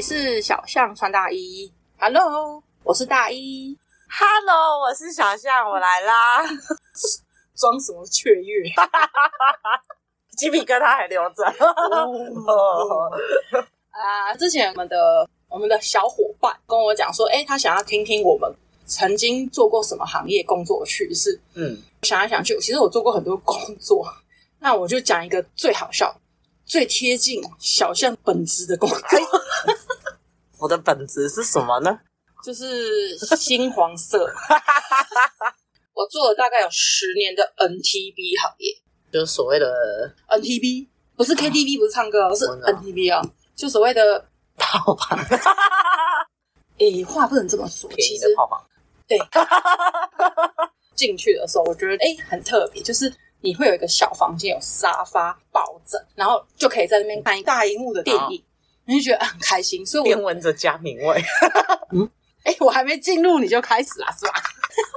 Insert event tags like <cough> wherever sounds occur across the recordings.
里是小象穿大衣，Hello，我是大衣，Hello，我是小象，我来啦，装什么雀跃？<laughs> 鸡皮疙瘩还留着。<laughs> 啊，之前我们的我们的小伙伴跟我讲说，哎，他想要听听我们曾经做过什么行业工作的趣事。嗯，想来想去，其实我做过很多工作，那我就讲一个最好笑。最贴近小象本质的工作，我的本质是什么呢？就是新黄色。<laughs> 我做了大概有十年的 NTB 行业，就是所谓的 NTB，不是 KTV，不是唱歌，是 NTB 啊，就所谓的套房。<laughs> 诶，话不能这么说，其实对。进去的时候，我觉得诶很特别，就是。你会有一个小房间，有沙发、抱枕，然后就可以在那边看一大荧幕的电影，你就觉得很开心。所以我边闻着嘉明味，<laughs> 嗯，哎，我还没进入你就开始了，是吧？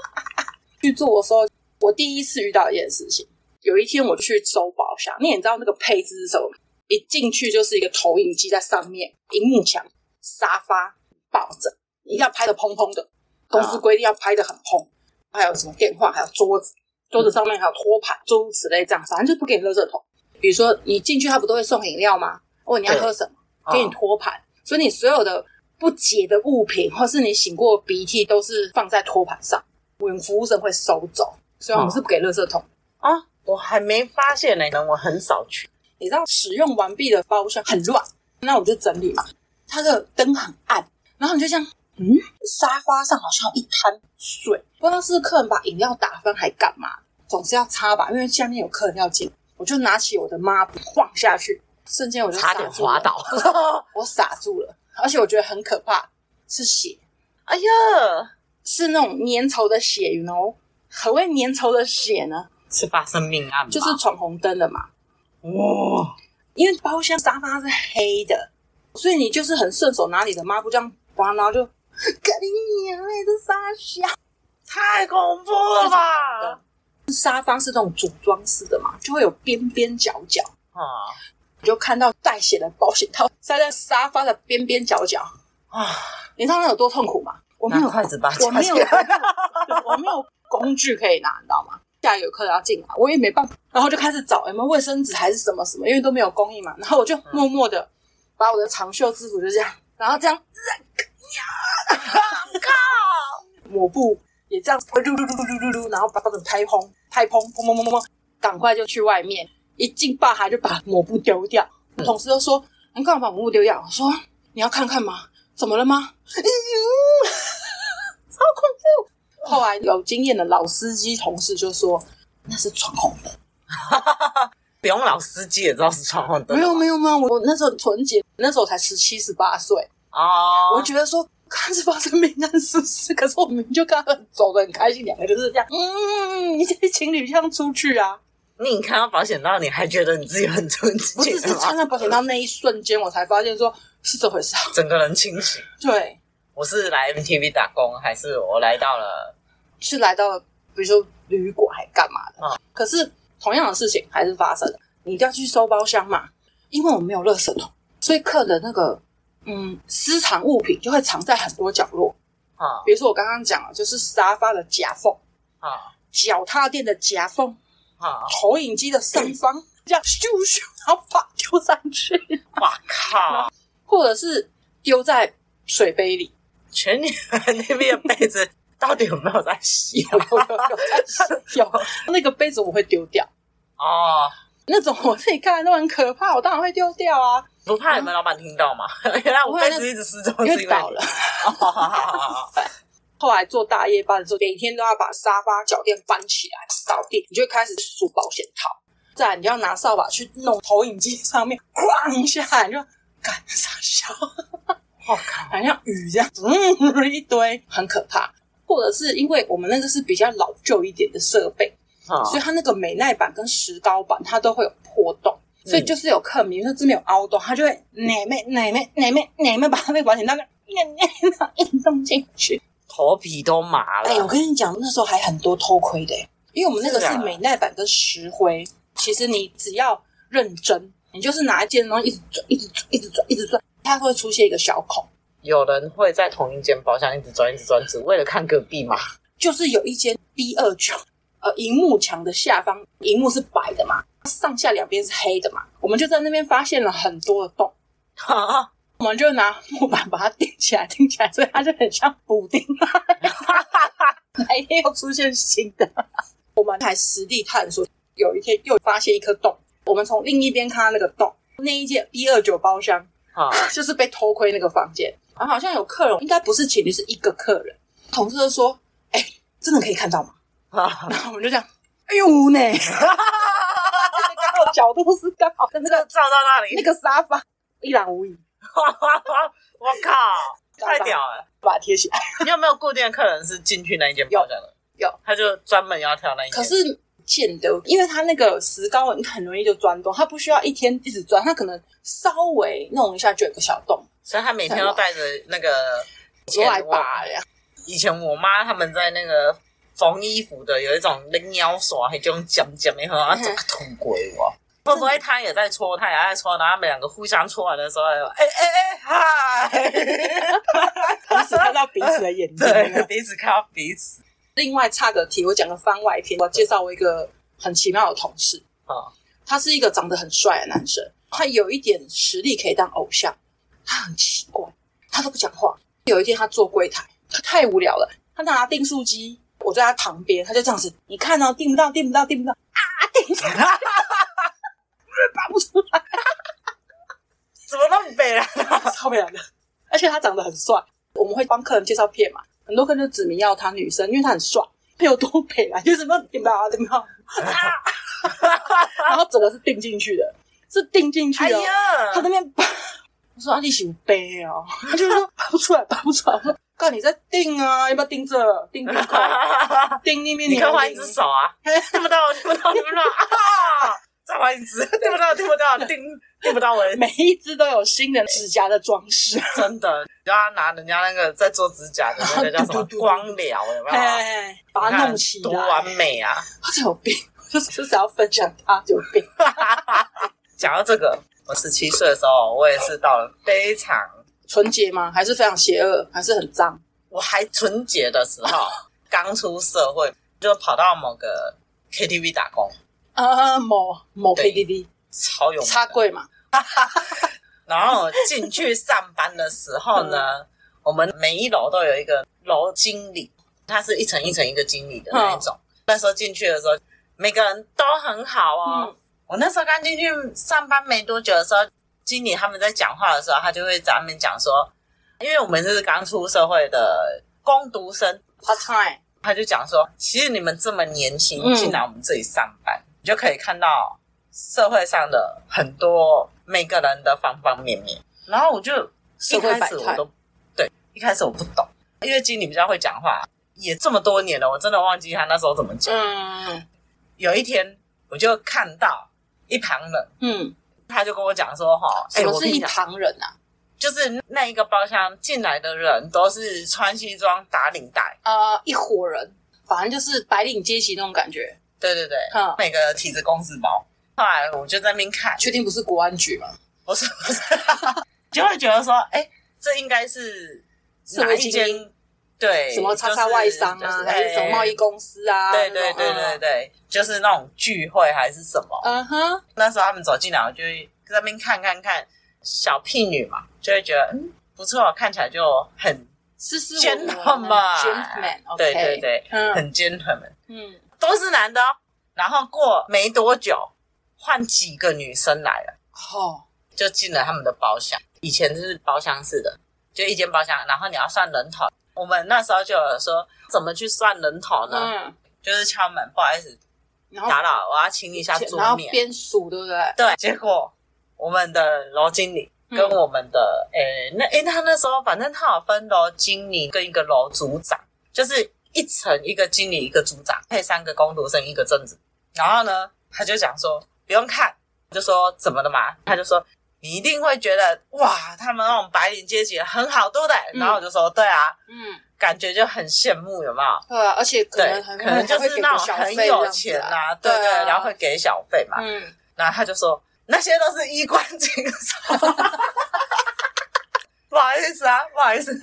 <laughs> 去做的时候，我第一次遇到一件事情。有一天我去收包厢，你也知道那个配置是什么？一进去就是一个投影机在上面，荧幕墙、沙发、抱枕，一定要拍的砰砰的。公司规定要拍的很砰，还有什么电话，还有桌子。桌子上面还有托盘，诸如此类，这样反正就不给你热热桶。比如说你进去，他不都会送饮料吗？问你要喝什么，给你托盘。所以你所有的不洁的物品，或是你醒过鼻涕，都是放在托盘上，我们服务生会收走。所以我们是不给垃圾桶啊。我还没发现呢，我很少去。你知道使用完毕的包厢很乱，那我就整理嘛。它的灯很暗，然后你就这样。嗯，沙发上好像一滩水，不知道是客人把饮料打翻还干嘛，总是要擦吧，因为下面有客人要进。我就拿起我的抹布晃下去，瞬间我就差点滑倒，<laughs> 我傻住了，而且我觉得很可怕，是血，哎呀，是那种粘稠的血，you know？何谓粘稠的血呢？是发生命案？就是闯红灯的嘛。哇、哦，因为包厢沙发是黑的，所以你就是很顺手拿你的抹布这样刮，然后就。干你眼泪的沙箱太恐怖了吧？沙发是那种组装式的嘛，就会有边边角角啊。你就看到带血的保险套塞在沙发的边边角角啊！你知道那有多痛苦吗？我没有筷子吧？我没有，我没有工具可以拿，你知道吗？下有客人要进来，我也没办法，然后就开始找有没有卫生纸还是什么什么，因为都没有供应嘛。然后我就默默的把我的长袖制服就这样，然后这样。呀！靠！抹布也这样，噜噜噜噜噜噜，然后把包子拍蓬，拍蓬，砰砰砰砰砰，赶快就去外面。一进吧台就把抹布丢掉。嗯、同事都说：“你干嘛把抹布丢掉？”我说：“你要看看吗？怎么了吗？”哎呦，超恐怖！后来有经验的老司机同事就说：“那是闯红灯。<laughs> ”不用老司机也知道是闯红灯。没有没有没有，我那时候很纯洁，那时候才十七十八岁。啊，oh. 我觉得说看是发生命案是不是？可是我们就看他走的很开心，两个就是这样。嗯，你这情侣像出去啊？你看到保险套，你还觉得你自己很纯洁？不是，是看到保险套那一瞬间，我才发现说是这回事。整个人清醒。对，我是来 MTV 打工，还是我来到了？是来到了，比如说旅馆还干嘛的？啊、嗯，可是同样的事情还是发生了。你一定要去收包厢嘛，因为我们没有垃圾桶，所以客人那个。嗯，私藏物品就会藏在很多角落啊，比如说我刚刚讲了，就是沙发的夹缝啊，脚踏垫的夹缝啊，投影机的上方，这样咻咻，然后把丢上去，哇靠！或者是丢在水杯里，全年那边的杯子到底有没有在洗？有有 <laughs> 有在洗，有那个杯子我会丢掉哦，那种我自己看来都很可怕，我当然会丢掉啊。不怕你们老板听到吗？原来我杯子一直失踪，因为倒了。后来做大夜班的时候，每天都要把沙发脚垫搬起来扫地，你就开始数保险套。再来，你就要拿扫把去弄投影机上面，哐一下你就干啥笑？好看，好像雨这样，嗯，一堆，很可怕。或者是因为我们那个是比较老旧一点的设备，哦、所以它那个美耐板跟石膏板它都会有破洞。所以就是有客民说这边有凹洞，他就会哪妹哪妹哪妹哪妹把他那保险套给硬弄进去，头皮都麻了。哎，我跟你讲，那时候还很多偷窥的，因为我们那个是美耐板跟石灰。其实你只要认真，你就是拿一件东西一直转，一直转，一直转，一直转，它会出现一个小孔。有人会在同一间包厢一直转，一直转，只为了看隔壁吗？就是有一间 B 二九，呃，荧幕墙的下方，荧幕是白的嘛，上下两边是黑的嘛，我们就在那边发现了很多的洞，哈，我们就拿木板把它顶起来，顶起来，所以它就很像补丁。哪一天又出现新的？我们还实地探索，有一天又发现一颗洞，我们从另一边看到那个洞，那一间 B 二九包厢，啊，就是被偷窥那个房间。然后好像有客人，应该不是情侣，是一个客人。同事就说：“哎、欸，真的可以看到吗？”然后我们就这样，哎呦呢，刚好角度是刚好跟那个照到那里，那个沙发一览无遗。<laughs> 我靠，太屌了！把它贴起来。你有没有固定的客人是进去那一间包厢的？有，他就专门要挑那一间。可是见得，因为他那个石膏，你很容易就钻洞，他不需要一天一直钻，他可能稍微弄一下就有个小洞。所以他每天都带着那个来拔呀。以前我妈他们在那个缝衣服的，有一种拎腰锁，还就用剪剪没很好，整个痛鬼哇！会不会他也在搓，他也在搓，然后他们两个互相搓完的时候，哎哎哎嗨，彼此看到彼此的眼睛，对，彼此看到彼此。另外差个题，我讲个番外篇，我介绍我一个很奇妙的同事啊，他是一个长得很帅的男生，他有一点实力可以当偶像。他很奇怪，他都不讲话。有一天，他坐柜台，他太无聊了，他拿订书机，我在他旁边，他就这样子，你看哦，订不到，订不到，订不到啊，订不到，<laughs> 拔不出来，怎么那么北啊？超北的，<laughs> 而且他长得很帅，我们会帮客人介绍片嘛，很多客人就指名要他女生，因为他很帅，他有多北来，就是么订不到，订不到，<laughs> 然后整个是订进去的，是订进去的，哎呀，他那边。<laughs> 我说阿弟行背哦，他就说拔不出来，拔不出来。我说哥，你在定啊？要不要定这？订订快，订那边。你可以换一只手啊！看不到，听不到，听不到啊！再换一只，<laughs> 听不到，听不到，订订不到 <laughs> 我。每一只都有新的指甲的装饰，真的。然后拿人家那个在做指甲的那个叫什么光疗，有没有？把它弄起来，多完美啊！他有病，就 <laughs> 是就是要分享他有病。讲到这个。我十七岁的时候，我也是到了非常纯洁吗？还是非常邪恶？还是很脏？我还纯洁的时候，刚出社会，就跑到某个 KTV 打工。啊，某某 PDD 超有插柜嘛。<laughs> 然后进去上班的时候呢，嗯、我们每一楼都有一个楼经理，他是一层一层一个经理的那一种。嗯、那时候进去的时候，每个人都很好哦。嗯。我那时候刚进去上班没多久的时候，经理他们在讲话的时候，他就会在那边讲说，因为我们是刚出社会的工读生，part time，他就讲说，其实你们这么年轻进来我们这里上班，嗯、你就可以看到社会上的很多每个人的方方面面。然后我就一开始我都对，一开始我不懂，因为经理比较会讲话，也这么多年了，我真的忘记他那时候怎么讲。嗯，有一天我就看到。一旁人，嗯，他就跟我讲说，哈，什么是一旁人啊？就是那一个包厢进来的人都是穿西装打领带，啊、呃，一伙人，反正就是白领阶级那种感觉。对对对，嗯，每个体质公司包。后来我就在那边看，确定不是国安局吗？不是不是，就会觉得说，哎，这应该是哪一间？对，什么叉叉外商啊，还是什么贸易公司啊？对对对对对，就是那种聚会还是什么？嗯哼。那时候他们走进来，我就会在那边看看看，小屁女嘛，就会觉得嗯不错，看起来就很 gentleman，gentleman，对对对，很 gentleman，嗯，都是男的哦。然后过没多久，换几个女生来了，哦，就进了他们的包厢。以前就是包厢式的，就一间包厢，然后你要算人头。我们那时候就有说怎么去算人头呢？嗯，就是敲门，不好意思，然后打扰，我要清一下桌面，然后边数，对不对？对。结果我们的楼经理跟我们的诶、嗯欸，那诶、欸，他那时候反正他有分楼经理跟一个楼组长，就是一层一个经理一个组长配三个工读生一个正职。然后呢，他就讲说不用看，就说怎么了嘛？他就说。你一定会觉得哇，他们那种白领阶级很好，对不对？然后我就说对啊，嗯，感觉就很羡慕，有没有？对啊，而且可能可能就是那种很有钱啊，对对，然后会给小费嘛，嗯，然后他就说那些都是衣冠禽兽，<laughs> 不好意思啊，不好意思，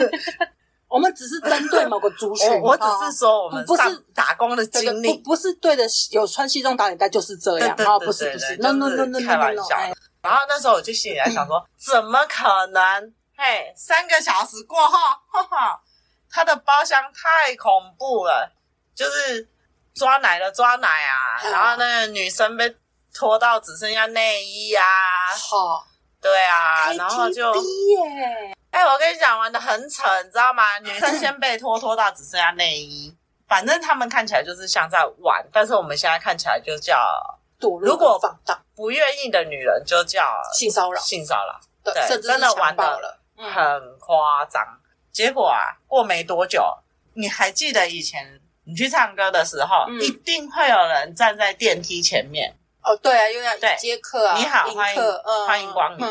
我们只是针对某个族群。<laughs> 我我只是说我们不是打工的经历，不不是对的，有穿西装打领带就是这样。哦不是不是，no no no no no，开玩笑。然后那时候我就心里在想说，怎么可能？嘿，三个小时过后，哈哈，他的包厢太恐怖了，就是抓奶的抓奶啊，然后那个女生被拖到只剩下内衣啊。好。对啊，然后就，哎，我跟你讲，玩的很扯，你知道吗？女生 <laughs> 先被拖拖到只剩下内衣，反正他们看起来就是像在玩，但是我们现在看起来就叫堕落。如果放荡不愿意的女人就叫性骚扰，性骚扰，对，真的玩的很夸张。结果啊，过没多久，你还记得以前你去唱歌的时候，一定会有人站在电梯前面。哦，对啊，又要接客啊！你好，欢迎，欢迎光临。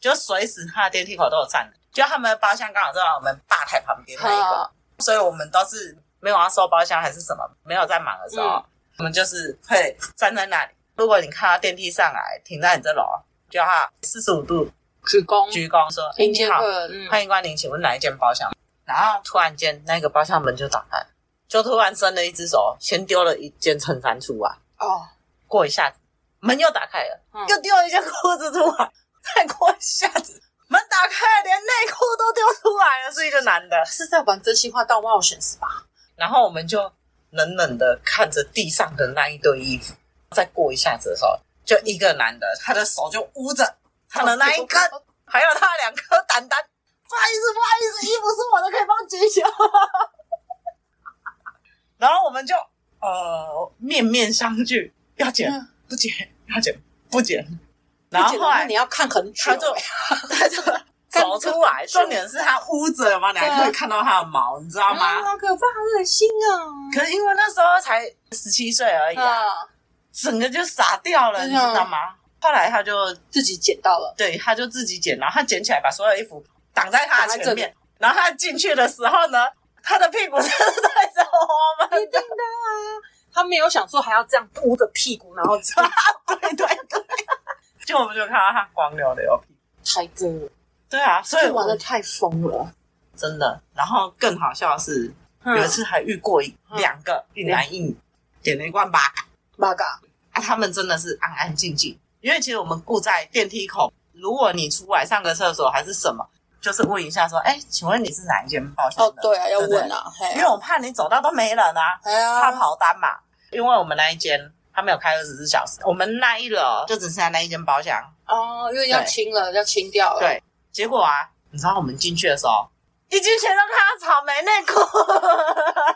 就随时他的电梯口都有站的，就他们的包厢刚好在我们吧台旁边那一个，所以我们都是没有要收包厢还是什么，没有在忙的时候，我们就是会站在那里。如果你看到电梯上来停在你这楼，就要四十五度鞠躬，鞠躬说：“你好，欢迎光临，请问哪一间包厢？”然后突然间那个包厢门就打开，就突然伸了一只手，先丢了一件衬衫出来。哦，过一下子。门又打开了，嗯、又丢了一件裤子出来，再过一下子，门打开了，连内裤都丢出来了，是一个男的，是在玩真心话大冒险是吧？然后我们就冷冷的看着地上的那一堆衣服，再过一下子的时候，就一个男的，他的手就捂着他的那一根，还有他两颗蛋蛋，不好意思，不好意思，衣服是我的，可以帮我解一下。<laughs> 然后我们就呃面面相觑，要捡。嗯不剪，要剪，不剪。然后后来你要看很久，他就 <laughs> 他就走出来。重点是他捂着嘛，你还可以看到他的毛，你知道吗？好可怕，好恶心啊！可是因为那时候才十七岁而已啊，整个就傻掉了，你知道吗？后来他就自己捡到了，对，他就自己捡，然后他捡起来，把所有衣服挡在他的前面。然后他进去的时候呢，他的屁股是对着我们，一定的啊。他没有想说还要这样捂着屁股，然后 <laughs> 对，对对对，就我们就看到他光溜溜屁，太真了。对啊，所以玩的太疯了，真的。然后更好笑的是，有一次还遇过一两个一男一女，点了一罐八嘎八嘎啊，他们真的是安安静静。因为其实我们顾在电梯口，如果你出来上个厕所还是什么，就是问一下说，哎，请问你是哪一间包厢的？哦，对啊，要问啊，因为我怕你走到都没人啊，怕跑单嘛。因为我们那一间他没有开二十四小时，我们那一楼就只剩下那一间包厢。哦，因为要清了，要清掉了。对，结果啊，你知道我们进去的时候，一进去都看到草莓内裤，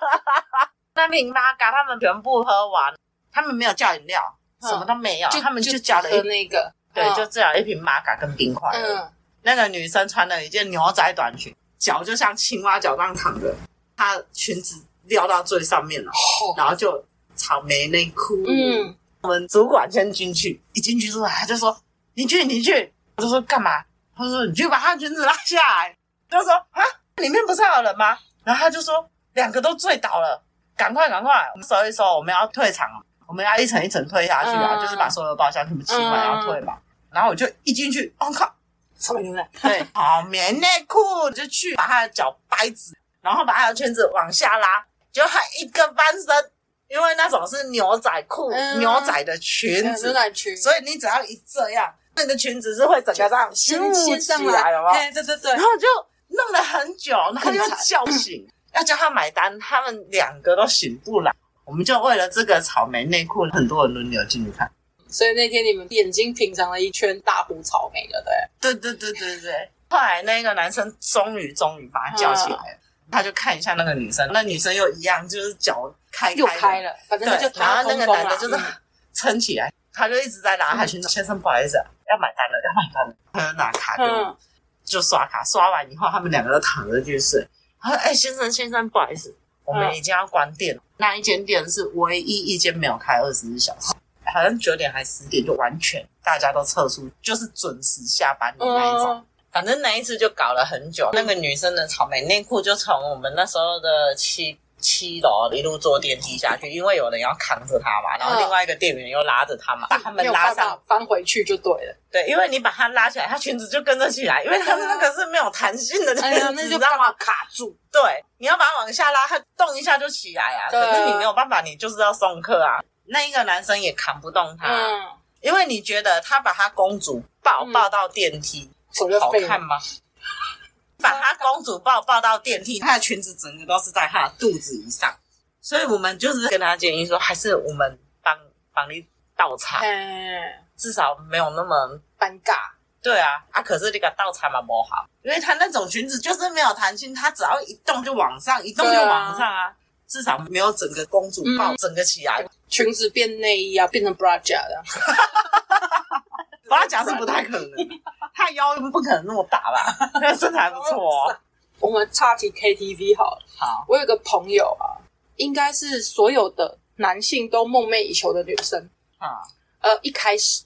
<laughs> 那瓶玛嘎他们全部喝完，他们没有叫饮料，什么都没有，他们就叫了一那个，对，就只有一瓶玛嘎跟冰块。嗯，那个女生穿了一件牛仔短裙，脚就像青蛙脚这样躺着，她裙子掉到最上面了，然后就。草莓内裤，嗯，我们主管先进去，一进去之后，他就说：“你去，你去。”我就说：“干嘛？”他说：“你去把他裙子拉下来。”就说：“啊，里面不是还有人吗？”然后他就说：“两个都醉倒了，赶快，赶快，我们收一收，我们要退场，我们要一层一层退下去啊，嗯、就是把所有包厢全部清完要退嘛。嗯”然后我就一进去，我、哦、靠，草莓牛仔，对，<laughs> 草莓内裤就去把他的脚掰直，然后把他的裙子往下拉，就他一个翻身。因为那种是牛仔裤、嗯、牛仔的裙子，裙所以你只要一这样，那你的裙子是会整个这样掀起来了吗？对对对，然后就弄了很久，然后又叫醒，要叫他买单，他们两个都醒不来。我们就为了这个草莓内裤，很多人轮流进去看。所以那天你们眼睛品尝了一圈大湖草莓了，对？对对对对对对。后来那个男生终于终于把他叫起来了，嗯、他就看一下那个女生，那女生又一样，就是脚。开又开了，反正就然后那个男的就是撑起来，他就一直在拿他。先生，不好意思，要买单了，要买单了。他就拿卡给我，就刷卡。刷完以后，他们两个都躺着去睡。他说：“哎，先生，先生，不好意思，我们已经要关店了。那一间店是唯一一间没有开二十四小时，好像九点还十点就完全大家都撤出，就是准时下班的那一种。反正那一次就搞了很久。那个女生的草莓内裤就从我们那时候的七。七楼一路坐电梯下去，因为有人要扛着她嘛，然后另外一个店员又拉着她嘛，把他们拉上翻回去就对了。对，因为你把她拉起来，她裙子就跟着起来，因为他 <laughs> 那个是没有弹性的那个，那就让他卡住。对，你要把它往下拉，它动一下就起来啊。可是你没有办法，你就是要送客啊。那一个男生也扛不动她，嗯，因为你觉得他把他公主抱抱到电梯，好看吗？<laughs> 把她公主抱抱到电梯，<laughs> 她的裙子整个都是在她的肚子以上，所以我们就是跟她建议说，还是我们帮帮你倒茶，至少没有那么尴尬。对啊，啊，可是那个倒茶嘛不好，因为她那种裙子就是没有弹性，她只要一动就往上，一动就往上啊，至少没有整个公主抱整个起来，裙子变内衣啊，变成 bra 夹的。<laughs> bra 夹是不太可能。他腰不可能那么大吧？那 <laughs> 身材不错哦。我们岔题 KTV 好了。好，我有个朋友啊，应该是所有的男性都梦寐以求的女生啊。呃，<laughs> 一开始，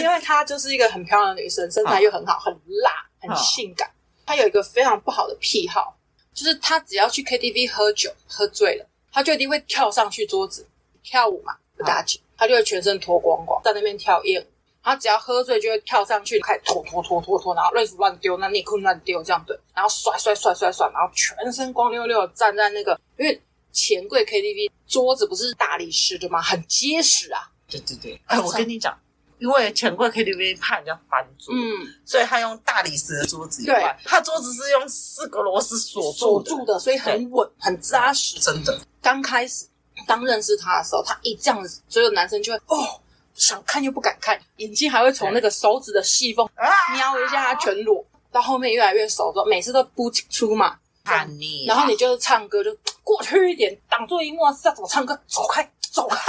因为她就是一个很漂亮的女生，身材又很好，很辣，很性感。她有一个非常不好的癖好，就是她只要去 KTV 喝酒，喝醉了，她就一定会跳上去桌子跳舞嘛，不打紧，她就会全身脱光光，在那边跳艳舞。他只要喝醉，就会跳上去，开始脱脱脱脱脱，然后内裤乱丢，那内裤乱丢，这样对，然后甩甩甩甩甩，然后全身光溜溜的站在那个，因为钱柜 KTV 桌子不是大理石的吗？很结实啊。对对对，哎，我跟你讲，因为钱柜 KTV 怕人家翻桌，嗯，所以他用大理石的桌子。对，他桌子是用四个螺丝锁锁住的，所以很稳，很扎实。真的，刚开始刚认识他的时候，他一这样子，所有男生就会哦。想看又不敢看，眼睛还会从那个手指的细缝瞄一下他全裸。到后面越来越熟之后，每次都不出嘛，看你。然后你就是唱歌就过去一点，挡住一幕是要怎么唱歌？走开，走开！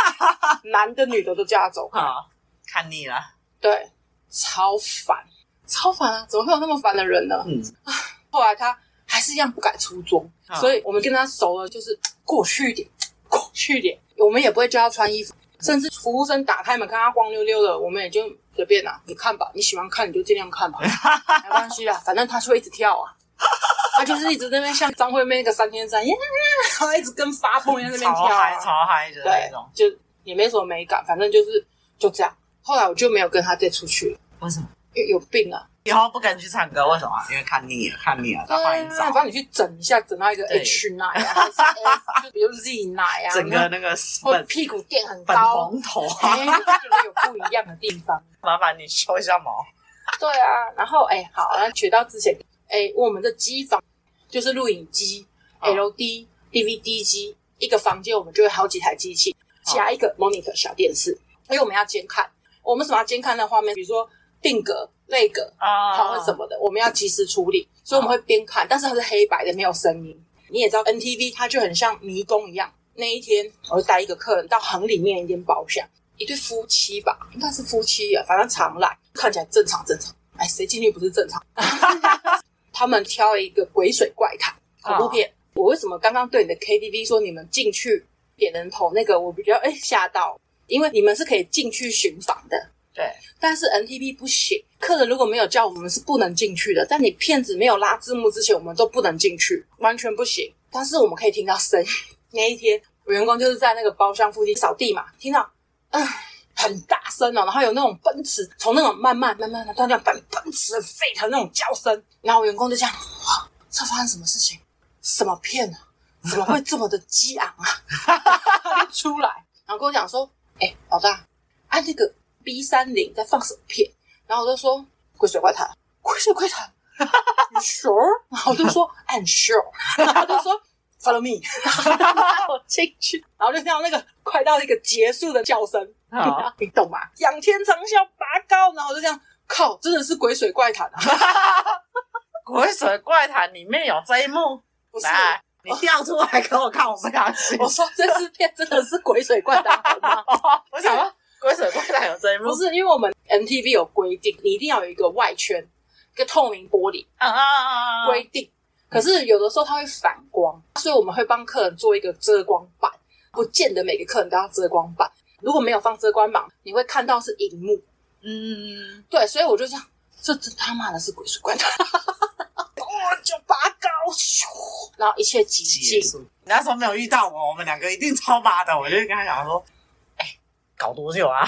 <laughs> 男的女的都叫他走开。看腻了，对，超烦，超烦啊！怎么会有那么烦的人呢？嗯。后来他还是一样不改初衷，所以我们跟他熟了，就是过去一点，过去一点。我们也不会叫他穿衣服。甚至服务生打开门看他光溜溜的，我们也就随便啦。你看吧，你喜欢看你就尽量看吧，<laughs> 没关系啦，反正他就会一直跳啊，他就是一直在那边像张惠妹那个三天三夜，<laughs> 他一直跟发疯一样在那边跳，超嗨超嗨的那种，就也没什么美感，反正就是就这样。后来我就没有跟他再出去了，为什么？因为有病啊。以后不敢去唱歌，为什么？因为看腻了，看腻了，再换一张。帮你去整一下，整到一个 H 奶啊，就比如 Z 奶啊，<laughs> 整个那个粉屁股垫很高，粉红头，觉得有不一样的地方。麻烦你修一下毛。对啊，然后哎，好，然后取到之前，哎，我们的机房就是录影机、LD、DVD 机，一个房间我们就有好几台机器，加一个 monitor 小电视，因为我们要监看。我们什么要监看那画面？比如说定格。那个啊，或者什么的，我们要及时处理，所以我们会边看，但是它是黑白的，没有声音。你也知道，NTV 它就很像迷宫一样。那一天，我会带一个客人到行里面一间包厢，一对夫妻吧，应该是夫妻啊，反正常来，看起来正常正常。哎，谁进去不是正常？<laughs> 他们挑了一个鬼水怪谈恐怖片。我为什么刚刚对你的 KTV 说你们进去点人头那个，我比较哎吓到，因为你们是可以进去寻访的。对，但是 NTV 不行，客人如果没有叫我们是不能进去的。在你片子没有拉字幕之前，我们都不能进去，完全不行。但是我们可以听到声音。那一天，员工就是在那个包厢附近扫地嘛，听到嗯很大声哦，然后有那种奔驰，从那种慢慢慢慢的到这样奔奔驰沸腾那种叫声，然后员工就这样哇，这发生什么事情？什么片啊？怎么会这么的激昂啊？哈哈哈出来，然后跟我讲说，哎、老大，按、啊、这个。B 三零在放什么片？然后我就说《鬼水怪谈》，《鬼水怪谈》，You <laughs> sure？然后我就说 I'm sure。然后他就说 Follow me。<laughs> 然后我进去，然后就听到那个快到一个结束的叫声，好 <laughs> 你懂吗？仰天长啸拔高，然后我就这样靠，真的是《鬼水怪谈》啊！《鬼水怪谈》里面有这一幕，不是来你调出来给我看，我不相信。我说这支片真的是《鬼水怪谈》吗？我想说。鬼水怪谈有这一幕？不是，因为我们 MTV 有规定，你一定要有一个外圈，一个透明玻璃啊啊啊！规定。可是有的时候它会反光，所以我们会帮客人做一个遮光板，不见得每个客人都要遮光板。如果没有放遮光板，你会看到是荧幕。嗯，对，所以我就这样，这真他妈的是鬼水怪谈。就拔高，咻，然后一切寂静。你那时候没有遇到我，我们两个一定超麻的。我就跟他讲说，搞多久啊？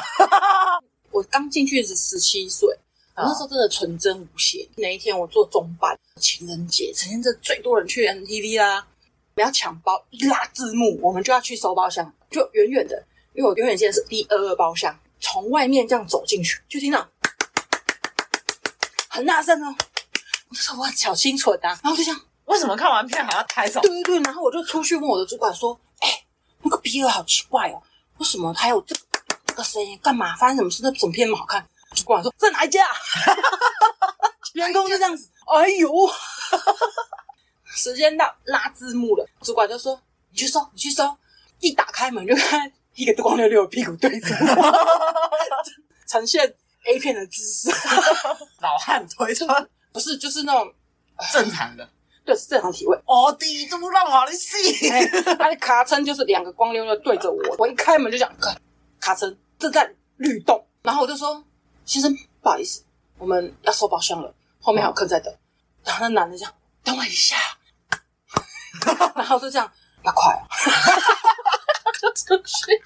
<laughs> 我刚进去是十七岁，我那时候真的纯真无邪。那一天我做中班，情人节，呈现这最多人去 NTV 啦。不要抢包，一拉字幕，我们就要去收包厢，就远远的，因为我永远记得是第二二包厢，从外面这样走进去，就听到很大声哦。我就说我小清纯啊，然后就这样，为什么看完片还要抬手？对对对，然后我就出去问我的主管说：“哎、欸，那个 B 二好奇怪哦，为什么还有这个？”这个声音干嘛？发生什么事？那整片那么好看，主管说，这哪一家？<laughs> 员工就这样子。哎呦，时间到拉字幕了，主管就说：“你去收，你去收。”一打开门就看一个光溜溜的屁股对着呈现 A 片的姿势，老汉推车，不是，就是那种正常的，对，是正常体位。哦，第一都让我的戏，他的卡称就是两个光溜溜对着我，我一开门就讲，看卡称。正在律动，然后我就说：“先生，不好意思，我们要收包厢了，后面还有客在等。”然后那男的这样：“等我一下。<laughs> ”然后就这样：“要快 <laughs> 啊！”就出去，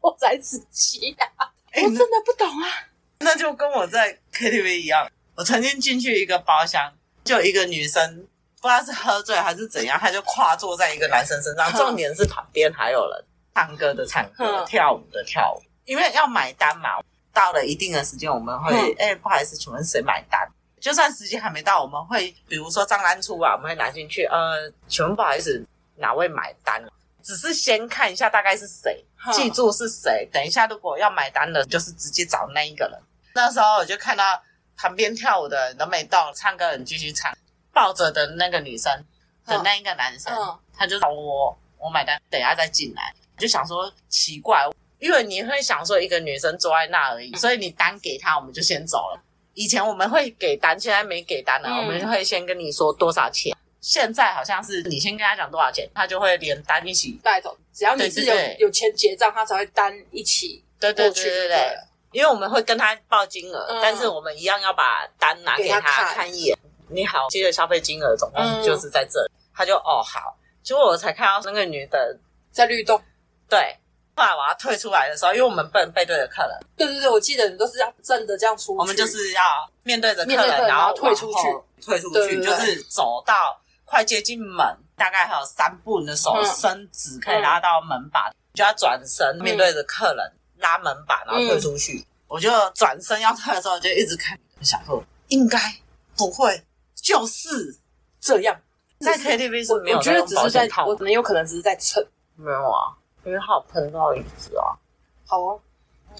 我在自己呀，我真的不懂啊。那就跟我在 KTV 一样，我曾经进去一个包厢，就一个女生，不知道是喝醉还是怎样，她就跨坐在一个男生身上，重点是旁边还有人。唱歌的唱歌，跳舞的跳舞，因为要买单嘛。到了一定的时间，我们会哎、欸，不好意思，请问谁买单？就算时间还没到，我们会比如说账单出啊，我们会拿进去。呃，请问不好意思，哪位买单？只是先看一下大概是谁，记住是谁。等一下如果要买单的，就是直接找那一个人。那时候我就看到旁边跳舞的人都没动，唱歌人继续唱，抱着的那个女生的那一个男生，他就找我，我买单，等一下再进来。就想说奇怪，因为你会想说一个女生坐在那而已，所以你单给她，我们就先走了。以前我们会给单，现在没给单了，嗯、我们会先跟你说多少钱。现在好像是你先跟他讲多少钱，他就会连单一起带走。只要你是有有钱结账，他才会单一起。对对对对对，因为我们会跟他报金额，嗯、但是我们一样要把单拿给他看一眼。你好，接着消费金额总共就是在这里。嗯、他就哦好，结果我才看到那个女的在律动。对，后来我要退出来的时候，因为我们不能背对着客人。对对对，我记得你都是要正着这样出去。我们就是要面对着客人，然后退出去，退出去对对对就是走到快接近门，大概还有三步，你的手伸直可以拉到门把，嗯、就要转身面对着客人、嗯、拉门把，然后退出去。嗯、我就转身要退的时候，就一直看，想说应该不会就是这样。在 KTV 是没有，我觉得只是在，我很有可能只是在蹭，没有啊。因为他有喷到椅子啊，好哦，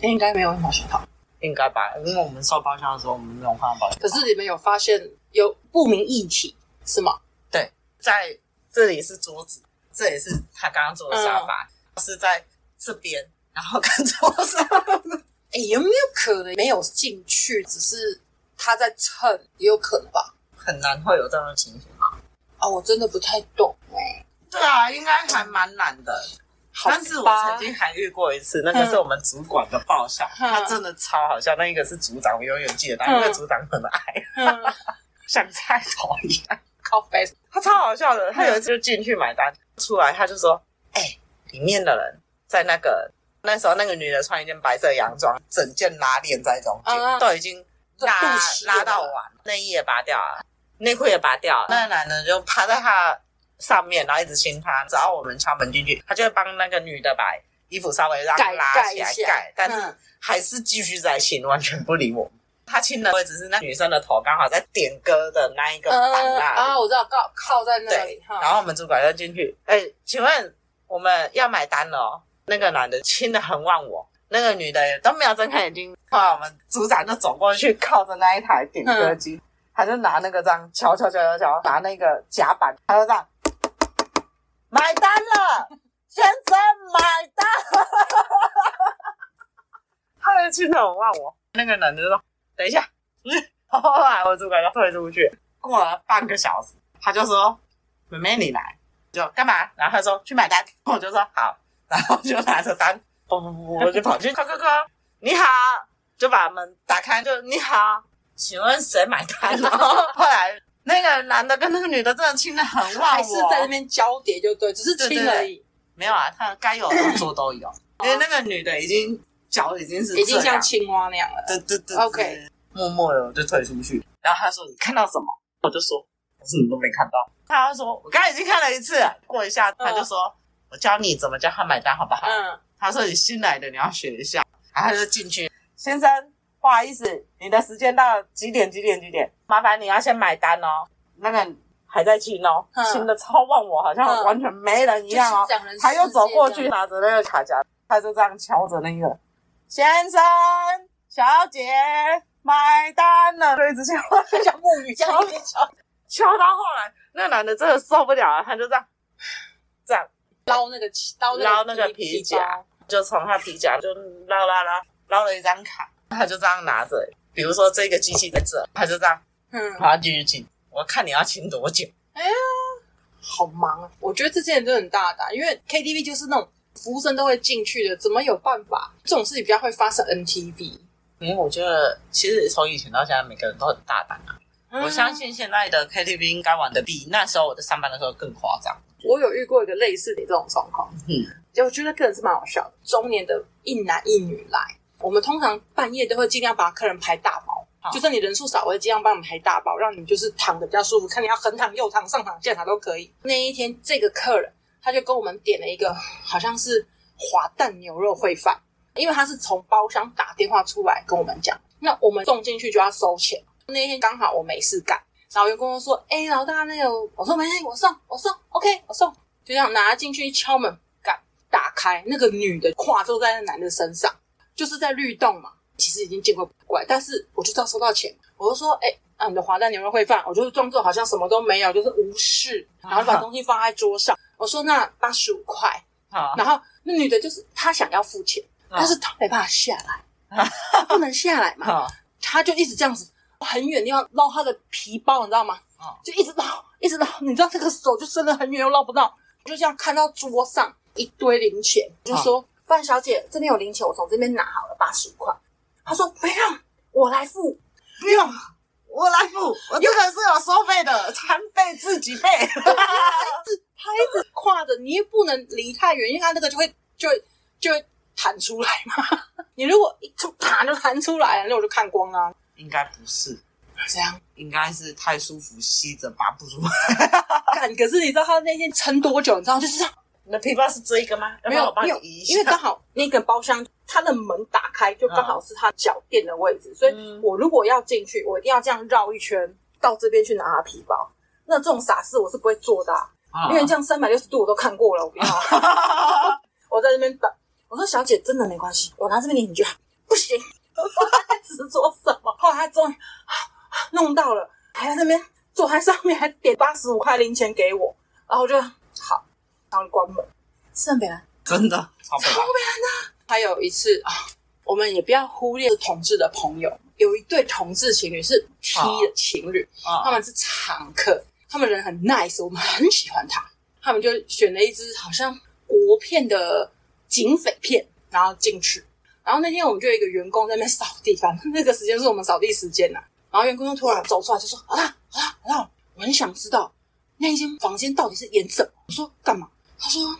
应该没有保险套，应该吧？因为我们收包厢的时候，我们没有看到包厢。可是你们有发现有不明液体是吗？对，在这里是桌子，这里是他刚刚坐的沙发，嗯、是在这边，然后跟桌上。<laughs> 哎，有没有可能没有进去，只是他在蹭？也有可能吧？很难会有这样的情形啊！哦，我真的不太懂哎。对啊，应该还蛮难的。但是我曾经还遇过一次，那个是我们主管的爆笑，嗯、他真的超好笑。那一个是组长，我永远记得他，因为组长很矮，嗯、<laughs> 像菜头一样，靠背。他超好笑的。他有一次就进去买单，出来他就说：“哎、欸，里面的人在那个那时候，那个女的穿一件白色洋装，整件拉链在中间，嗯、都已经拉拉到完，内衣也拔掉了，内裤也拔掉了。嗯、那个男的就趴在他。”上面，然后一直亲他，只要我们敲门进去，他就会帮那个女的把衣服稍微让拉起来盖，盖，但是还是继续在亲，完全不理我。他亲的位置是那女生的头刚好在点歌的那一个板那里啊，我知道，靠靠在那里。然后我们主管就进去，哎，请问我们要买单了哦。那个男的亲的很忘我，那个女的也都没有睁开眼睛。后来我们组长就走过去，靠着那一台点歌机，他就拿那个这样敲敲敲敲敲，拿那个夹板，他就这样。买单了，<laughs> 先生买单。他的镜头忘我，那个男的说：“等一下。<laughs> ”后来我主管就退出去，过了半个小时，他就说：“妹妹你来，就干嘛？”然后他说：“去买单。<laughs> ”我就说：“好。”然后就拿着单，不不不，我就跑去，敲敲敲，你好，就把门打开，就你好，请问谁买单？然后后来那个男的跟那个女的真的亲的很忘我，还是在那边交叠就对，只是亲而已。对对对没有啊，他该有的动作都有，因为那个女的已经脚已经是已经像青蛙那样了。对对对，OK，默默的我就退出去。然后他说：“你看到什么？”我就说：“我什么都没看到。”他说：“我刚才已经看了一次。”过一下，他就说：“我教你怎么叫他买单，好不好？”嗯。他说：“你新来的，你要学一下。”然后他就进去。先生，不好意思，你的时间到，几点？几点？几点？麻烦你要先买单哦。那个。还在亲哦，亲的超忘我，好像完全没人一样哦。他又走过去，拿着那个卡夹，他就这样敲着那个。先生、小姐买单了，就一直敲，像木鱼这样一直敲，敲到后来，那个男的真的受不了了，他就这样这样。捞那个捞捞那个皮夹，就从他皮夹就捞捞捞捞了一张卡，他就这样拿着，比如说这个机器在这，他就这样，嗯，好，继续进。我看你要请多久？哎呀，好忙啊！我觉得这些人都很大胆，因为 KTV 就是那种服务生都会进去的，怎么有办法？这种事情比较会发生 NTV。因为我觉得，其实从以前到现在，每个人都很大胆啊。嗯、我相信现在的 KTV 应该玩的比那时候我在上班的时候更夸张。我有遇过一个类似的这种状况，嗯，就我觉得个人是蛮好笑的。中年的一男一女来，我们通常半夜都会尽量把客人排大包。就算你人数少，我会尽量帮你们排大包，让你就是躺的比较舒服。看你要横躺、右躺、上躺、下躺都可以。那一天，这个客人他就跟我们点了一个好像是滑蛋牛肉烩饭，因为他是从包厢打电话出来跟我们讲，那我们送进去就要收钱。那一天刚好我没事干，然后员工说：“哎、老大，那个我说没事，我送，我送，OK，我送。”就这样拿进去敲门，干打开，那个女的跨坐在那男的身上，就是在律动嘛。其实已经见怪不怪，但是我就知道收到钱，我就说，哎、欸，啊，你的滑蛋牛肉烩饭，我就是装作好像什么都没有，就是无视，然后把东西放在桌上。我说那八十五块，好，然后那女的就是她想要付钱，但是她没办法下来，她不能下来嘛，她就一直这样子，很远的地方捞她的皮包，你知道吗？就一直捞，一直捞，你知道这个手就伸得很远又捞不到，就这样看到桌上一堆零钱，就说范小姐这边有零钱，我从这边拿好了八十五块。他说：“不用，我来付。不用，我来付。我这个是有收费的，餐费自己备。他一直他一直跨着，你又不能离太远，因为他那个就会就会就会弹出来嘛。<laughs> 你如果一出弹就弹出来了，那我就看光啊。应该不是这样，应该是太舒服，吸着拔不出来。看，可是你知道他那天撑多久？你知道就是这样。”你的皮包是这一个吗？没有，没有，因为刚好那个包厢它的门打开，就刚好是它脚垫的位置，嗯、所以我如果要进去，我一定要这样绕一圈到这边去拿他皮包。那这种傻事我是不会做的、啊，啊、因为这样三百六十度我都看过了，我不要。<laughs> 我在那边等，我说小姐真的没关系，我拿这边给你就好。不行，我在执着什么？后来他终于弄到了，还在那边坐在上面还点八十五块零钱给我，然后我就好。关门，是很北烂，真的超北烂的。还有一次啊，我们也不要忽略同志的朋友，有一对同志情侣是 T 的情侣，啊、他们是常客，他们人很 nice，我们很喜欢他。他们就选了一支好像国片的警匪片，然后进去。然后那天我们就有一个员工在那边扫地，反 <laughs> 正那个时间是我们扫地时间呐。然后员工就突然走出来就说：“啊啊啊！我很想知道那一间房间到底是演什么。”我说：“干嘛？”他说：“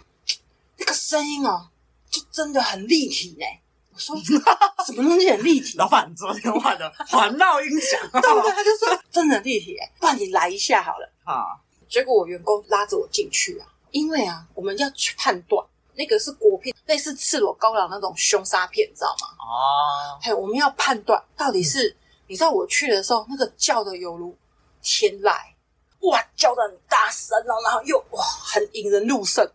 那个声音哦，就真的很立体呢。”我说：“ <laughs> 什么东西很立体？”老板昨天换的 <laughs> 环绕音响，对不对？他就说：“真的很立体，不然你来一下好了。<laughs> ”啊！结果我员工拉着我进去啊，因为啊，我们要去判断那个是国片，类似赤裸高朗那种凶杀片，你知道吗？哦，还有我们要判断到底是，你知道我去的时候，那个叫的犹如天籁。哇，叫的很大声然后，然后又哇，很引人入胜，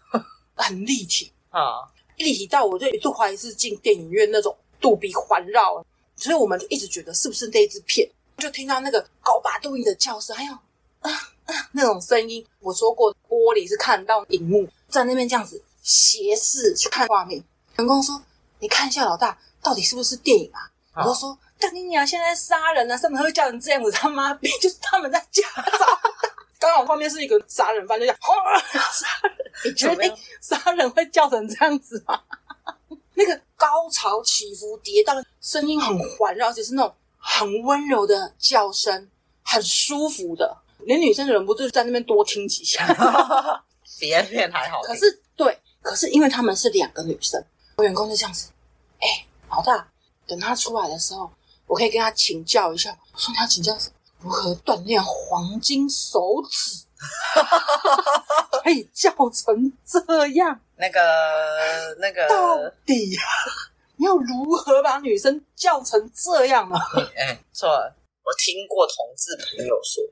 <laughs> 很立体啊，立体到我就一度怀疑是进电影院那种杜比环绕，所以我们就一直觉得是不是那一支片，就听到那个高八度音的叫声，还有啊啊那种声音。我说过，玻璃是看到荧幕，在那边这样子斜视去看画面。员工说：“你看一下老大，到底是不是电影啊？”啊我就说。但你俩现在杀人了，怎么会叫成这样子？他妈逼，就是他们在假造。<laughs> 刚好后面是一个杀人犯，就讲杀人。你确定杀人会叫成这样子吗？<laughs> 那个高潮起伏跌宕，声音很环绕，而且是那种很温柔的叫声，很舒服的，连女生忍不住在那边多听几下。比 A 片还好。可是对，可是因为他们是两个女生，我员工就这样子，哎、欸，老大，等他出来的时候，我可以跟他请教一下。我说你要请教什么？如何锻炼黄金手指？<laughs> 可以叫成这样？那个那个，到底你要如何把女生叫成这样呢？<laughs> 哎、欸，错了，我听过同志朋友说，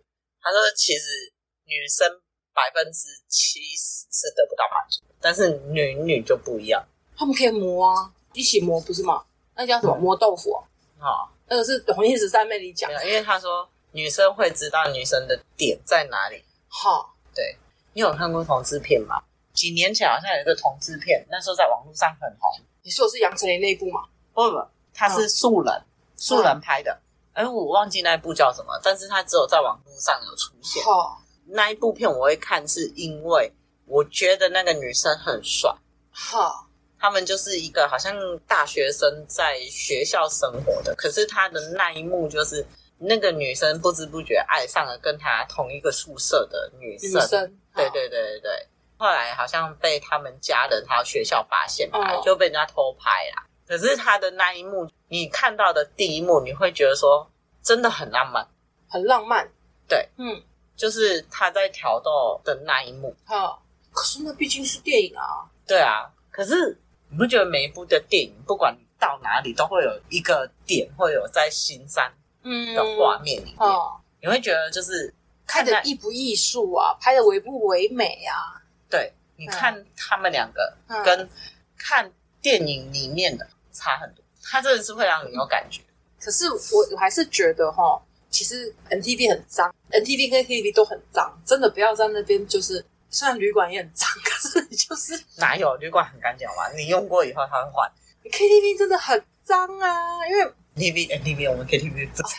他说其实女生百分之七十是得不到满足，但是女女就不一样，他们可以磨啊，一起磨不是吗？那叫什么？磨豆腐啊？好，那个是红叶十三妹里讲的，因为他说女生会知道女生的点在哪里。好，对，你有看过同志片吗？几年前好像有一个同志片，那时候在网络上很红。你说的是杨丞琳那部吗？不不，他是素人，嗯、素人拍的。哎、嗯，我忘记那一部叫什么，但是他只有在网络上有出现。好，那一部片我会看，是因为我觉得那个女生很帅。好，他们就是一个好像大学生在学校生活的，可是他的那一幕就是。那个女生不知不觉爱上了跟他同一个宿舍的女生，女生对对对对对。后来好像被他们家人还有学校发现吧，哦、就被人家偷拍啦。可是他的那一幕，你看到的第一幕，你会觉得说真的很浪漫，很浪漫。对，嗯，就是他在挑逗的那一幕。好，可是那毕竟是电影啊。对啊，可是你不觉得每一部的电影，不管你到哪里，都会有一个点，会有在新山。嗯，的画面里面，哦，你会觉得就是看的艺不艺术啊，拍的唯不唯美啊？对，你看他们两个跟看电影里面的差很多，它真的是会让你有感觉。可是我我还是觉得哈，其实 NTV 很脏，NTV 跟 KTV 都很脏，真的不要在那边。就是虽然旅馆也很脏，<laughs> 可是你就是哪有旅馆很干净吗？你用过以后它会换。KTV 真的很脏啊，因为。T V N T V，我们 K T V 不脏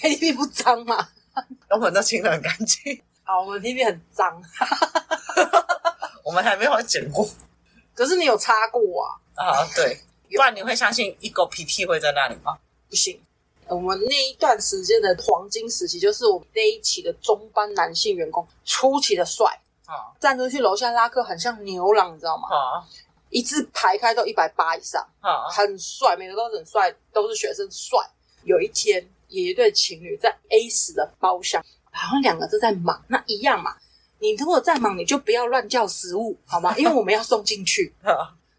，K T V 不脏嘛？<laughs> 我们都清的很干净。好，我们 T V 很脏，<laughs> 我们还没有剪过。可是你有擦过啊？啊，对。不然你会相信一狗屁屁会在那里吗？不行。我们那一段时间的黄金时期，就是我们那一期的中班男性员工出奇的帅啊，站出去楼下拉客很像牛郎，你知道吗？啊。一字排开都一百八以上，啊，很帅，每个都很帅，都是学生帅。有一天，有一对情侣在 A 十的包厢，好像两个都在忙，那一样嘛。你如果在忙，你就不要乱叫食物，好吗？<laughs> 因为我们要送进去，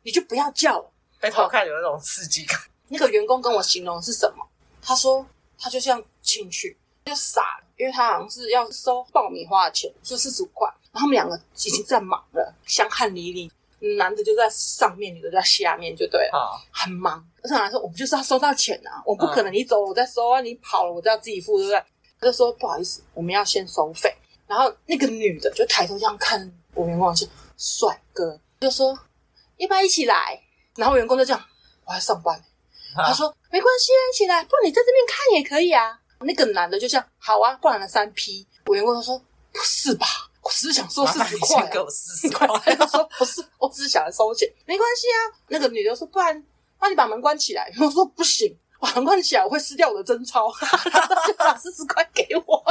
你就不要叫了。被偷看有那种刺激感。那个员工跟我形容是什么？他说他就这样进去，就傻了，因为他好像是要收爆米花的钱，就四十五块。然后他们两个已经在忙了，香汗淋漓。男的就在上面，女的在下面，就对了，哦、很忙。正常来说，我们就是要收到钱啊，我不可能你走了我再收啊，你跑了我就要自己付，对不对？他就说不好意思，我们要先收费。然后那个女的就抬头这样看我员工，是帅哥，就说要不要一起来？然后员工就这样，我要上班。哦、他说没关系啊，一起来，不然你在这边看也可以啊。那个男的就这样，好啊，不然了三 P。我员工就说不是吧？我只是想收四十块，给我四十块。<laughs> 他说不是，我只是想来收钱，<laughs> 没关系啊。那个女的说，不然，那你把门关起来。<laughs> 我说不行，把门关起来我会撕掉我的真钞。就把四十块给我，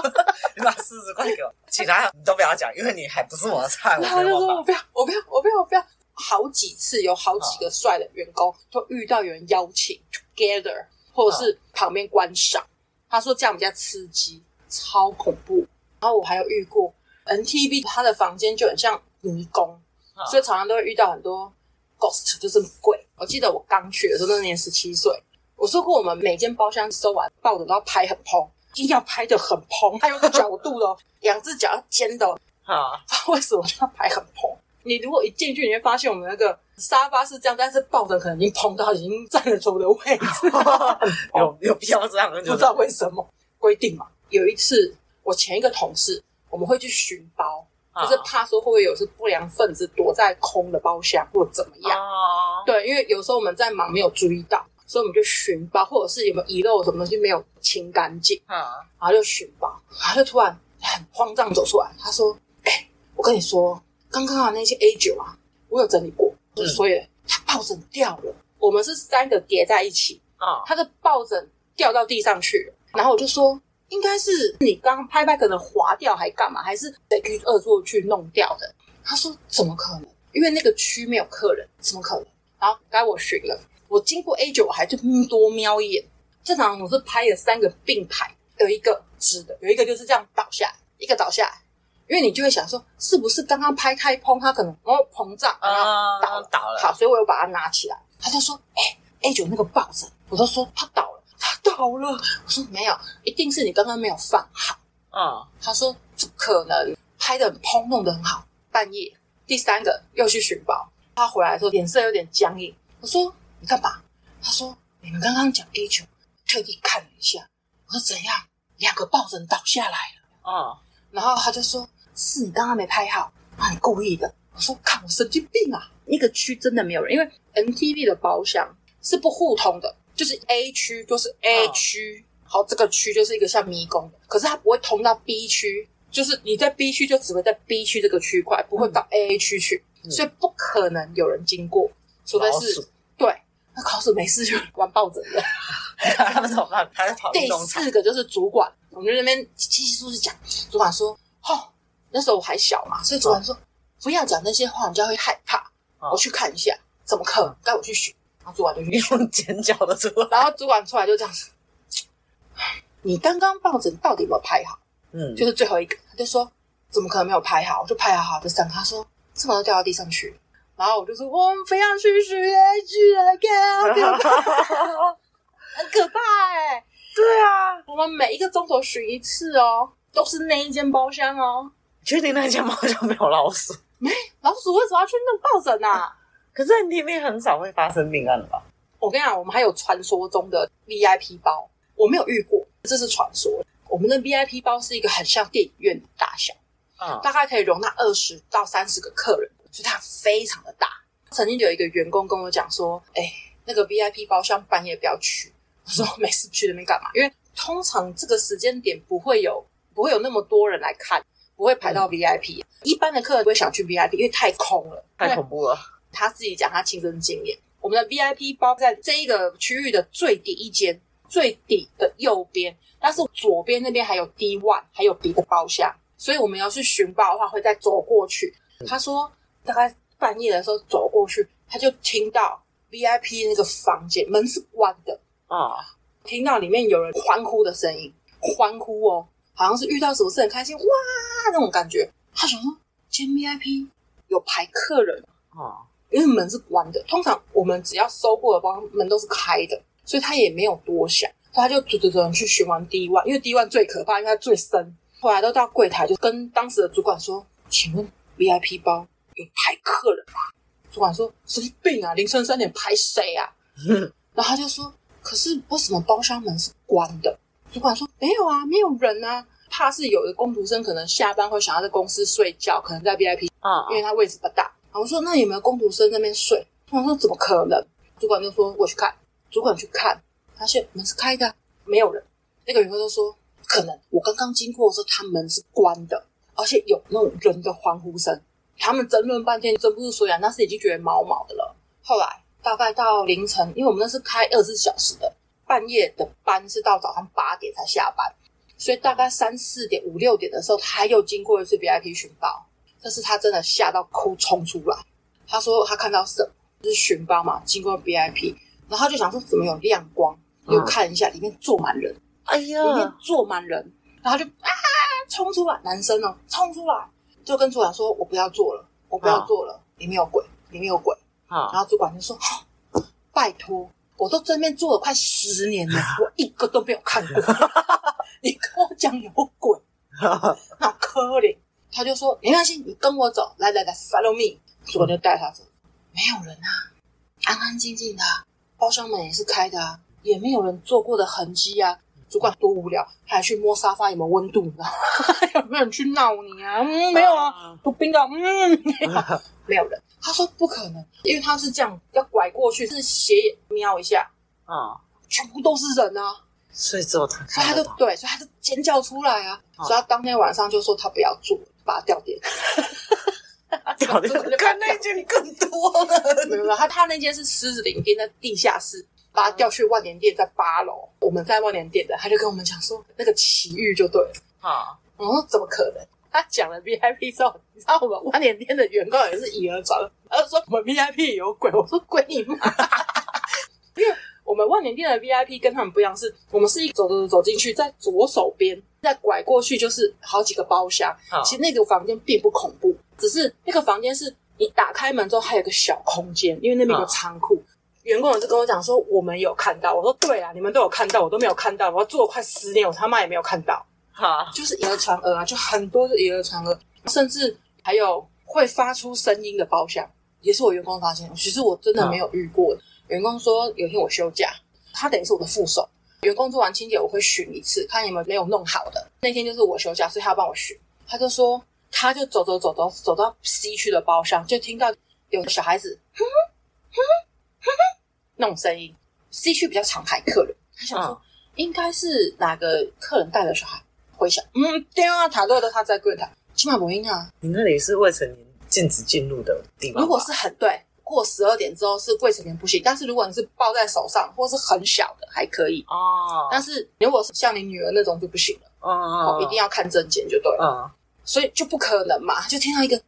你把四十块给我，其他你都不要讲，因为你还不是我的菜。然后就说我不要，我不要，我不要，我不要。好几次有好几个帅的员工，就遇到有人邀请 together，或者是旁边观赏。他说这样比较刺激，超恐怖。然后我还有遇过。NTV 他的房间就很像迷宫，哦、所以常常都会遇到很多 ghost，就是鬼。我记得我刚去的时候，那年十七岁，我说过我们每间包厢收完抱枕都要拍很蓬，一定要拍得很蓬，还有个角度的，<laughs> 两只脚要尖的。啊、哦，为什么要拍很蓬？你如果一进去，你会发现我们那个沙发是这样，但是抱枕可能已经蓬到已经站得住的位置，<laughs> 有有必要这样？<laughs> 不知道为什么规定嘛。有一次，我前一个同事。我们会去寻包，就是怕说会不会有是不良分子躲在空的包厢或者怎么样。哦，对，因为有时候我们在忙没有注意到，所以我们就寻包，或者是有没有遗漏什么东西没有清干净。嗯，然后就寻包，然后就突然很慌张走出来，他说：“哎、欸，我跟你说，刚刚啊那些 A 九啊，我有整理过，所以他抱枕掉了。我们是三个叠在一起啊，他的抱枕掉到地上去了。然后我就说。”应该是你刚刚拍拍可能滑掉还干嘛，还是得去恶作剧弄掉的？他说怎么可能？因为那个区没有客人，怎么可能？然后该我巡了，我经过 A 九，我还就多瞄一眼。正常我是拍了三个并排，有一个直的，有一个就是这样倒下来，一个倒下来。因为你就会想说，是不是刚刚拍开砰，它可能哦膨胀，然后倒了，倒了。好，所以我又把它拿起来。他就说：“哎、欸、，A 九那个抱枕，我都说它倒了，它倒了。”我说：“没有，一定是你刚刚没有放好。”嗯，他说：“不可能，拍的很砰，弄得很好。”半夜第三个又去寻宝，他回来的时候脸色有点僵硬。我说：“你干嘛？”他说：“你们刚刚讲 A 九，特地看了一下。”我说：“怎样？两个抱枕倒下来了。”嗯，然后他就说。是你刚刚没拍好，那，你故意的。我说看我神经病啊！那个区真的没有人，因为 MTV 的包厢是不互通的，就是 A 区就是 A 区，好，这个区就是一个像迷宫的，可是它不会通到 B 区，就是你在 B 区就只会在 B 区这个区块，不会到 A 区去，嗯、所以不可能有人经过，除非是对，那考试没事就玩抱枕的，<laughs> 他们怎么办？还在跑第四个就是主管，我们那边稀稀疏疏讲，主管说，哦。那时候我还小嘛，所以主管说、哦、不要讲那些话，人家会害怕。哦、我去看一下，怎么可能？该我去选。然后主管就用尖叫的出来，<laughs> 然后主管出来就这样子。你刚刚抱枕到底有没有拍好？嗯，就是最后一个，他就说怎么可能没有拍好？我就拍好好的三个，他说这么都掉到地上去。然后我就说我们非要去许愿去了，看，<laughs> 很可怕哎、欸。对啊，我们每一个钟头巡一次哦，都是那一间包厢哦。确定那一间包厢没有老鼠？没老鼠，为什么要去弄抱枕啊？可是 MTV 很少会发生命案吧？我跟你讲，我们还有传说中的 VIP 包，我没有遇过，这是传说。我们的 VIP 包是一个很像电影院的大小，嗯，大概可以容纳二十到三十个客人，所以它非常的大。曾经有一个员工跟我讲说：“哎，那个 VIP 包厢半夜不要去。”我说：“没事，去那边干嘛？因为通常这个时间点不会有不会有那么多人来看。”不会排到 VIP，、嗯、一般的客人不会想去 VIP，因为太空了，太恐怖了。他自己讲他亲身经验，我们的 VIP 包在这一个区域的最底一间，最底的右边，但是左边那边还有 D one，还有别的包厢，所以我们要去寻包的话，会再走过去。他说大概半夜的时候走过去，他就听到 VIP 那个房间门是关的。啊，听到里面有人欢呼的声音，欢呼哦。好像是遇到什么事很开心哇那种感觉，他想说，今天 VIP 有排客人啊，因为门是关的。通常我们只要收过的包门都是开的，所以他也没有多想，所以他就走走走去询问 D one，因为 D one 最可怕，因为它最深。后来都到柜台，就跟当时的主管说：“请问 VIP 包有排客人吗？”主管说：“什么病啊？凌晨三点排谁啊？<laughs> ”然后他就说：“可是为什么包厢门是关的？”主管说：“没有啊，没有人啊，怕是有的工读生可能下班会想要在公司睡觉，可能在 VIP 啊，因为他位置不大。”我说：“那有没有工读生在那边睡？”他说：“怎么可能？”主管就说：“我去看。”主管去看，发现门是开的，没有人。那个员工就说：“可能我刚刚经过的时候，他门是关的，而且有那种人的欢呼声。”他们争论半天，争不出所以然，那是已经觉得毛毛的了。后来大概到凌晨，因为我们那是开二十四小时的。半夜的班是到早上八点才下班，所以大概三四点、五六点的时候，他又经过一次 VIP 寻宝。但是他真的吓到哭冲出来。他说他看到什么？就是巡包嘛，经过 VIP，然后他就想说怎么有亮光，又看一下里面坐满人，哎呀，里面坐满人，然后就啊冲出来，男生哦冲出来，就跟主管说：“我不要做了，我不要做了，里面有鬼，里面有鬼。”然后主管就说：“ <sniffs> 拜托。”我都这边做了快十年了，我一个都没有看过。<laughs> 你跟我讲有鬼，<laughs> 那可怜。他就说没关系，你跟我走，来来来，follow me。主管就带他走，没有人啊，安安静静的，包厢门也是开的啊，也没有人坐过的痕迹啊。主管多无聊，还去摸沙发有没有温度，你知道吗？有没有人去闹你啊？嗯，没有啊，都冰的，嗯，没有，没有人。他说不可能，因为他是这样要拐过去，是斜眼瞄一下啊，嗯、全部都是人啊，所以之后他，所以他就对，所以他就尖叫出来啊，嗯、所以他当天晚上就说他不要做，把他吊点，<laughs> 看那间更多了，没有没有，他他那间是狮子林店的地下室，把他调去万年店，在八楼。我们在万年店的，他就跟我们讲说那个奇遇就对了。啊，我说怎么可能？他讲了 VIP 之后，你知道我们万年店的员工也是以讹传讹，他就说我们 VIP 有鬼。我说鬼你妈！<laughs> 因为我们万年店的 VIP 跟他们不一样，是我们是一走走走走进去，在左手边再拐过去就是好几个包厢。好其实那个房间并不恐怖，只是那个房间是你打开门之后还有个小空间，因为那边有仓库。员工也是跟我讲说我们有看到，我说对啊，你们都有看到，我都没有看到，我要做了快十年，我他妈也没有看到。哈，<laughs> 就是以讹传讹啊，就很多是以讹传讹，甚至还有会发出声音的包厢，也是我员工发现。其实我真的没有遇过的。员工说有一天我休假，他等于是我的副手。员工做完清洁，我会巡一次，看有没有没有弄好的。那天就是我休假，所以他帮我巡。他就说，他就走走走走走到 C 区的包厢，就听到有小孩子哼哼哼哼那种声音。C 区比较常排客人，他想说、应该是哪个客人带了小孩回想。嗯，电话塔对的，他在柜台，起码不应啊。你那里是未成年禁止进入的地方。如果是很对。过十二点之后是未成年不行，但是如果你是抱在手上或是很小的还可以哦。但是如果是像你女儿那种就不行了哦，哦，一定要看证件就对了。哦、所以就不可能嘛，就听到一个哼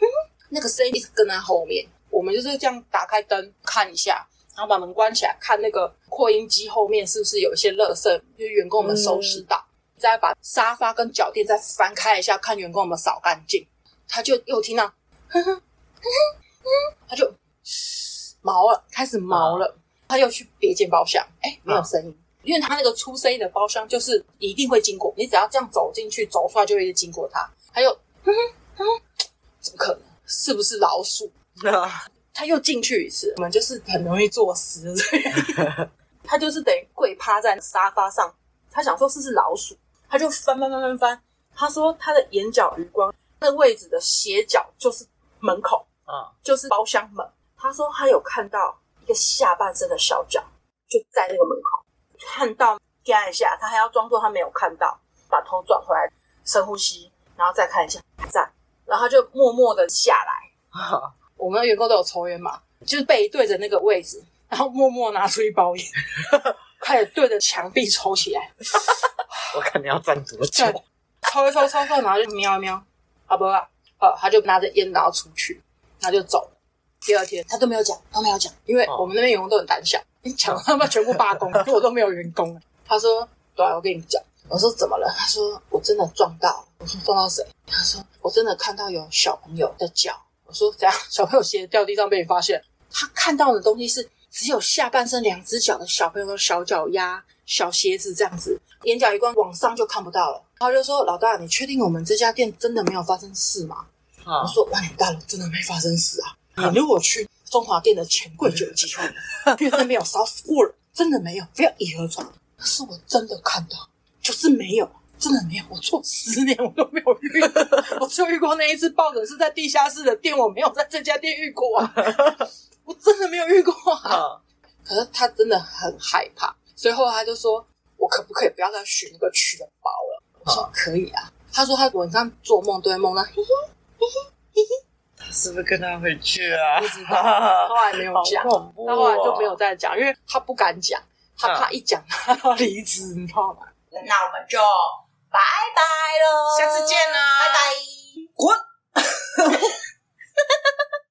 哼那个声音一直跟在后面。我们就是这样打开灯看一下，然后把门关起来，看那个扩音机后面是不是有一些垃圾，就是员工们收拾到，嗯、再把沙发跟脚垫再翻开一下，看员工们扫干净。他就又听到哼哼哼哼。他就毛了，开始毛了。他又去别间包厢，哎，没有声音，因为他那个出声音的包厢就是一定会经过，你只要这样走进去，走出来就会经过他。他又，哼哼，怎么可能？是不是老鼠？<laughs> 他又进去一次，我们就是很容易作死。<laughs> 他就是等于跪趴在沙发上，他想说是是老鼠，他就翻翻翻翻翻。他说他的眼角余光，那位置的斜角就是门口。啊，就是包厢门。他说他有看到一个下半身的小脚，就在那个门口。看到看一下，他还要装作他没有看到，把头转回来，深呼吸，然后再看一下，在。然后他就默默的下来。啊、我们的员工都有抽烟嘛，就是背对着那个位置，然后默默拿出一包烟，<laughs> 开始对着墙壁抽起来。<laughs> 我看你要站多久？抽一抽，抽一抽，然后就瞄一瞄，好不好？呃，他就拿着烟然后出去。他就走了。第二天他都没有讲，都没有讲，因为我们那边员工都很胆小，你讲他们全部罢工，<laughs> 因为我都没有员工。他说：“对，我跟你讲。”我说：“怎么了？”他说：“我真的撞到了。”我说：“撞到谁？”他说：“我真的看到有小朋友的脚。”我说：“怎样？小朋友鞋掉地上被你发现？”他看到的东西是只有下半身两只脚的小朋友的小脚丫、小鞋子这样子，眼角一光往上就看不到了。他就说：“老大，你确定我们这家店真的没有发生事吗？”我说：“万年大楼真的没发生事啊！你如果去中华店的钱柜就有机会，<laughs> 因为那边有烧死过人，真的没有，不要以讹传讹。可是我真的看到，就是没有，真的没有。我做十年我都没有遇过，我只有遇过那一次抱枕是在地下室的店，我没有在这家店遇过啊！<laughs> 我真的没有遇过啊！可是他真的很害怕，所以后来他就说：我可不可以不要再选那个区的包了？我说可以啊。他说他晚上做梦都会梦到。嘿嘿。嘿嘿嘿嘿，他是不是跟他回去啊？不知道，他后来没有 <laughs> 讲，哦、他后来就没有再讲，因为他不敢讲，他怕一讲他要离职，你知道吗？那我们就拜拜喽，下次见啦，拜拜，滚。<laughs>